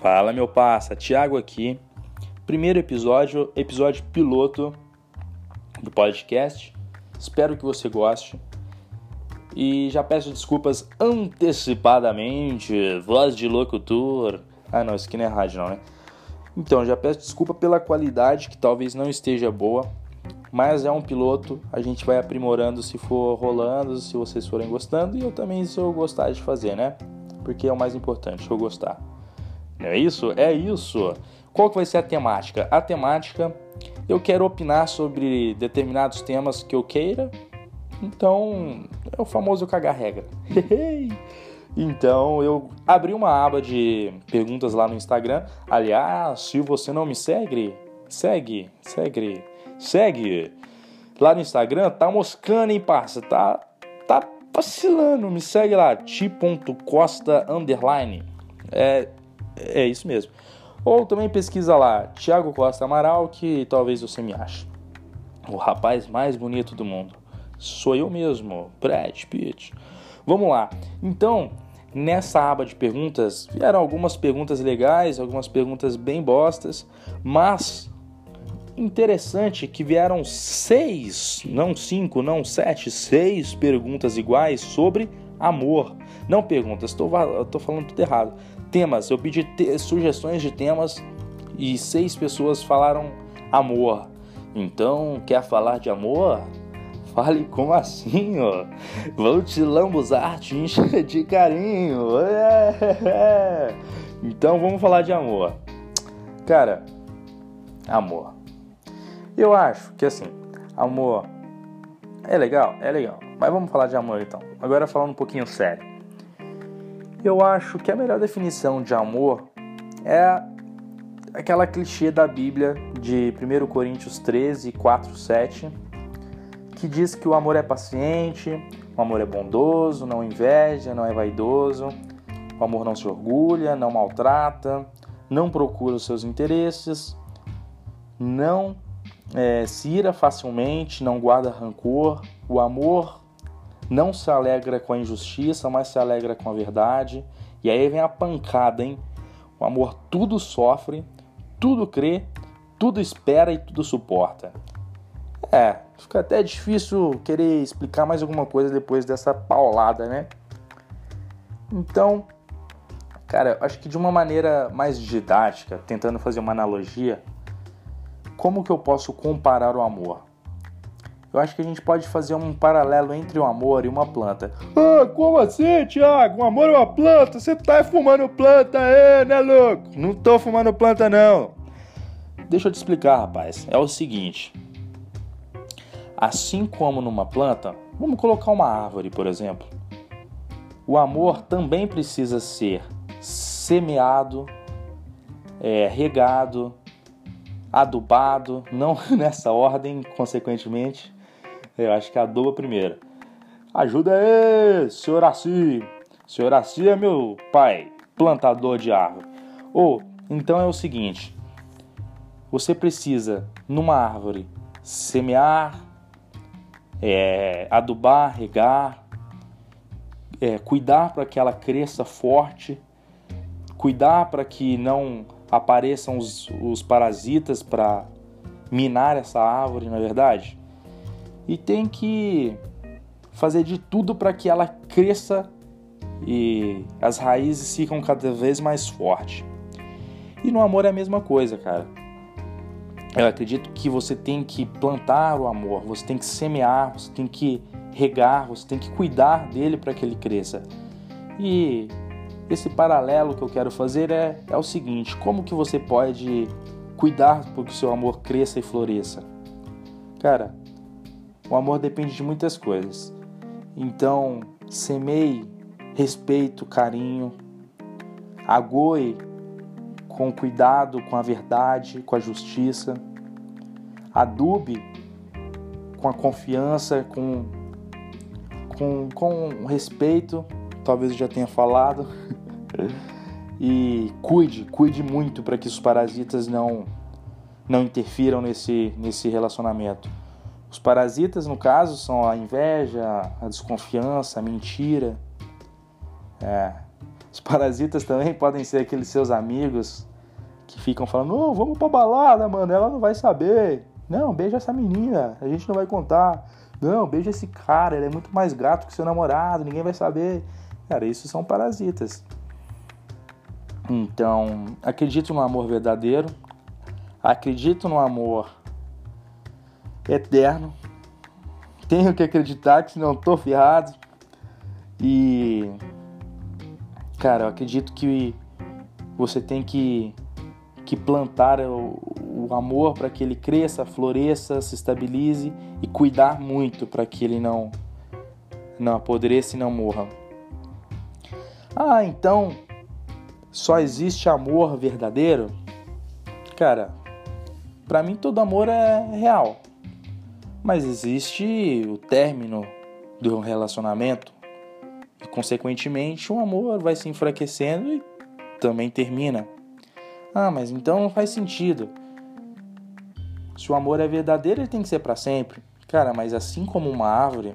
Fala meu passa, Thiago aqui. Primeiro episódio, episódio piloto do podcast. Espero que você goste. E já peço desculpas antecipadamente, voz de locutor. Ah não, isso aqui não é rádio não, né? Então, já peço desculpa pela qualidade que talvez não esteja boa, mas é um piloto, a gente vai aprimorando se for rolando, se vocês forem gostando e eu também se eu gostar de fazer, né? Porque é o mais importante, eu gostar. É isso? É isso. Qual que vai ser a temática? A temática, eu quero opinar sobre determinados temas que eu queira. Então, é o famoso cagar regra. então, eu abri uma aba de perguntas lá no Instagram. Aliás, se você não me segue, segue, segue, segue. Lá no Instagram, tá moscando, hein, parça? Tá, tá vacilando. Me segue lá, ti.costa. É, é isso mesmo. Ou também pesquisa lá, Thiago Costa Amaral, que talvez você me ache. O rapaz mais bonito do mundo. Sou eu mesmo, Brad Pitt. Vamos lá. Então, nessa aba de perguntas, vieram algumas perguntas legais, algumas perguntas bem bostas, mas interessante que vieram seis, não cinco, não sete, seis perguntas iguais sobre amor. Não perguntas, estou falando tudo errado. Temas, eu pedi te sugestões de temas e seis pessoas falaram amor. Então, quer falar de amor? Fale como assim, ó? Vou te lambuzar, te encher de carinho. É. Então vamos falar de amor. Cara, amor. Eu acho que assim, amor é legal, é legal. Mas vamos falar de amor então. Agora falando um pouquinho sério. Eu acho que a melhor definição de amor é aquela clichê da Bíblia de 1 Coríntios 13, 4, 7, que diz que o amor é paciente, o amor é bondoso, não inveja, não é vaidoso, o amor não se orgulha, não maltrata, não procura os seus interesses, não é, se ira facilmente, não guarda rancor, o amor não se alegra com a injustiça, mas se alegra com a verdade. E aí vem a pancada, hein? O amor tudo sofre, tudo crê, tudo espera e tudo suporta. É, fica até difícil querer explicar mais alguma coisa depois dessa paulada, né? Então, cara, acho que de uma maneira mais didática, tentando fazer uma analogia, como que eu posso comparar o amor? Eu acho que a gente pode fazer um paralelo entre o amor e uma planta. Ah, como assim, Thiago? Um amor é uma planta? Você tá fumando planta aí, né, louco? Não tô fumando planta, não. Deixa eu te explicar, rapaz. É o seguinte. Assim como numa planta, vamos colocar uma árvore, por exemplo. O amor também precisa ser semeado, é, regado, adubado, não nessa ordem, consequentemente, eu acho que aduba primeiro. Ajuda aí, senhor Assi. Senhor Assi é meu pai, plantador de árvore. Ou, então é o seguinte: você precisa, numa árvore, semear, é, adubar, regar, é, cuidar para que ela cresça forte, cuidar para que não apareçam os, os parasitas para minar essa árvore, na é verdade? E tem que fazer de tudo para que ela cresça e as raízes ficam cada vez mais fortes. E no amor é a mesma coisa, cara. Eu acredito que você tem que plantar o amor, você tem que semear, você tem que regar, você tem que cuidar dele para que ele cresça. E esse paralelo que eu quero fazer é, é o seguinte: como que você pode cuidar para que o seu amor cresça e floresça? Cara, o amor depende de muitas coisas. Então, semeie respeito, carinho, agoe com cuidado, com a verdade, com a justiça, adube com a confiança, com, com, com respeito, talvez eu já tenha falado, e cuide, cuide muito para que os parasitas não, não interfiram nesse, nesse relacionamento. Os parasitas, no caso, são a inveja, a desconfiança, a mentira. É. Os parasitas também podem ser aqueles seus amigos que ficam falando: Não, vamos pra balada, mano, ela não vai saber. Não, beija essa menina, a gente não vai contar. Não, beija esse cara, ele é muito mais gato que seu namorado, ninguém vai saber. Cara, isso são parasitas. Então, acredito no amor verdadeiro, acredito no amor eterno. Tenho que acreditar que senão tô ferrado. E cara, eu acredito que você tem que, que plantar o, o amor para que ele cresça, floresça, se estabilize e cuidar muito para que ele não não apodreça e não morra. Ah, então só existe amor verdadeiro? Cara, para mim todo amor é real. Mas existe o término do relacionamento e consequentemente o amor vai se enfraquecendo e também termina. Ah, mas então não faz sentido. Se o amor é verdadeiro, ele tem que ser para sempre. Cara, mas assim como uma árvore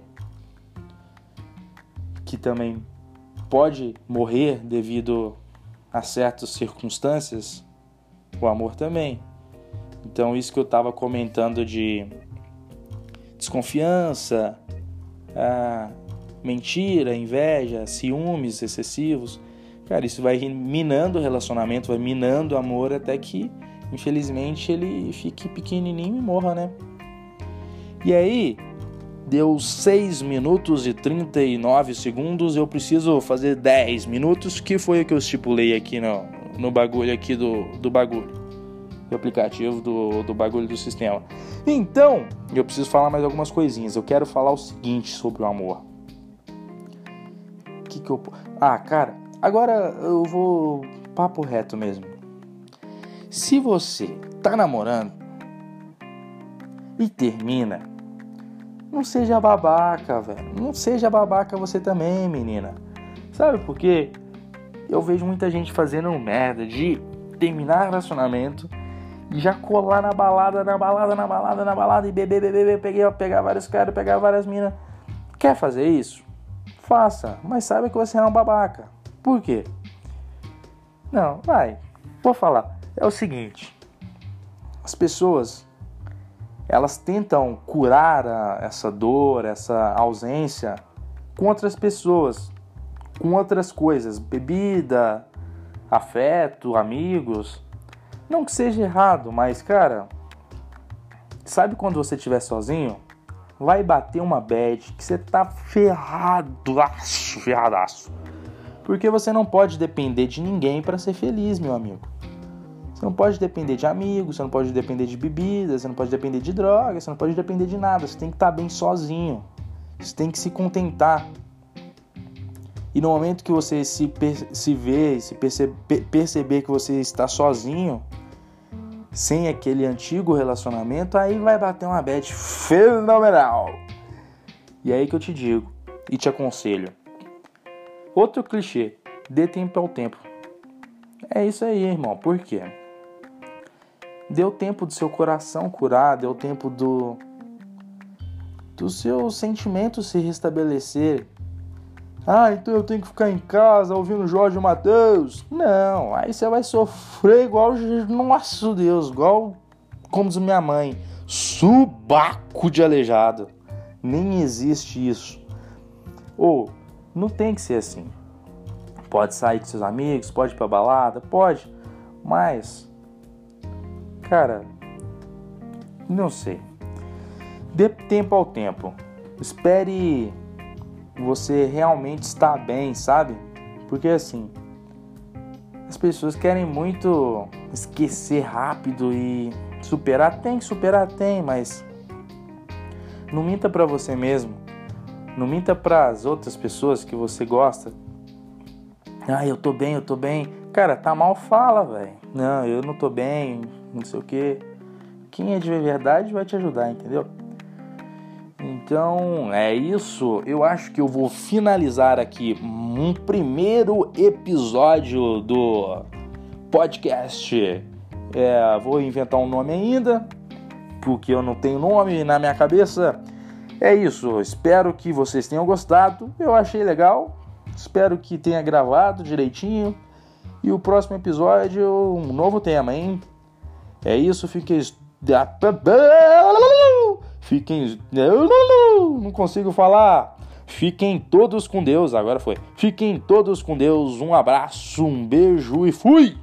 que também pode morrer devido a certas circunstâncias, o amor também. Então, isso que eu estava comentando de desconfiança, mentira, inveja, ciúmes excessivos, cara, isso vai minando o relacionamento, vai minando o amor até que, infelizmente, ele fique pequenininho e morra, né? E aí, deu 6 minutos e 39 segundos, eu preciso fazer 10 minutos, que foi o que eu estipulei aqui no, no bagulho aqui do, do bagulho. Do aplicativo do, do bagulho do sistema. Então, eu preciso falar mais algumas coisinhas. Eu quero falar o seguinte sobre o amor. Que que eu... Ah, cara, agora eu vou papo reto mesmo. Se você tá namorando e termina não seja babaca, velho. Não seja babaca você também, menina. Sabe por quê? Eu vejo muita gente fazendo merda de terminar relacionamento já colar na balada, na balada, na balada, na balada e beber, beber, beber, pegar, pegar vários caras, pegar várias minas. Quer fazer isso? Faça, mas saiba que você é um babaca. Por quê? Não, vai. Vou falar. É o seguinte: as pessoas elas tentam curar a, essa dor, essa ausência com outras pessoas, com outras coisas, bebida, afeto, amigos. Não que seja errado, mas cara, sabe quando você estiver sozinho? Vai bater uma bad que você tá ferradaço, ferradaço. Porque você não pode depender de ninguém para ser feliz, meu amigo. Você não pode depender de amigos, você não pode depender de bebidas, você não pode depender de drogas, você não pode depender de nada. Você tem que estar bem sozinho. Você tem que se contentar. E no momento que você se, se vê, se percebe, perceber que você está sozinho, sem aquele antigo relacionamento, aí vai bater uma bad fenomenal. E é aí que eu te digo e te aconselho. Outro clichê: dê tempo ao tempo. É isso aí, irmão. Por quê? Deu tempo do seu coração curar, deu tempo do dos seus sentimentos se restabelecer. Ah, então eu tenho que ficar em casa ouvindo Jorge Matheus. Não, aí você vai sofrer igual, nosso Deus, igual como diz minha mãe, subaco de aleijado. Nem existe isso. Ou não tem que ser assim. Pode sair com seus amigos, pode ir pra balada, pode, mas Cara, não sei. Dê tempo ao tempo. Espere você realmente estar bem, sabe? Porque assim, as pessoas querem muito esquecer rápido e superar. Tem superar, tem, mas não minta para você mesmo. Não minta para as outras pessoas que você gosta. Ah, eu tô bem, eu tô bem. Cara, tá mal, fala, velho. Não, eu não tô bem, não sei o que. Quem é de verdade vai te ajudar, entendeu? Então é isso. Eu acho que eu vou finalizar aqui um primeiro episódio do podcast. É, vou inventar um nome ainda, porque eu não tenho nome na minha cabeça. É isso. Espero que vocês tenham gostado. Eu achei legal. Espero que tenha gravado direitinho. E o próximo episódio, um novo tema, hein? É isso, fiquem. Fiquem. Não consigo falar. Fiquem todos com Deus. Agora foi. Fiquem todos com Deus. Um abraço, um beijo e fui!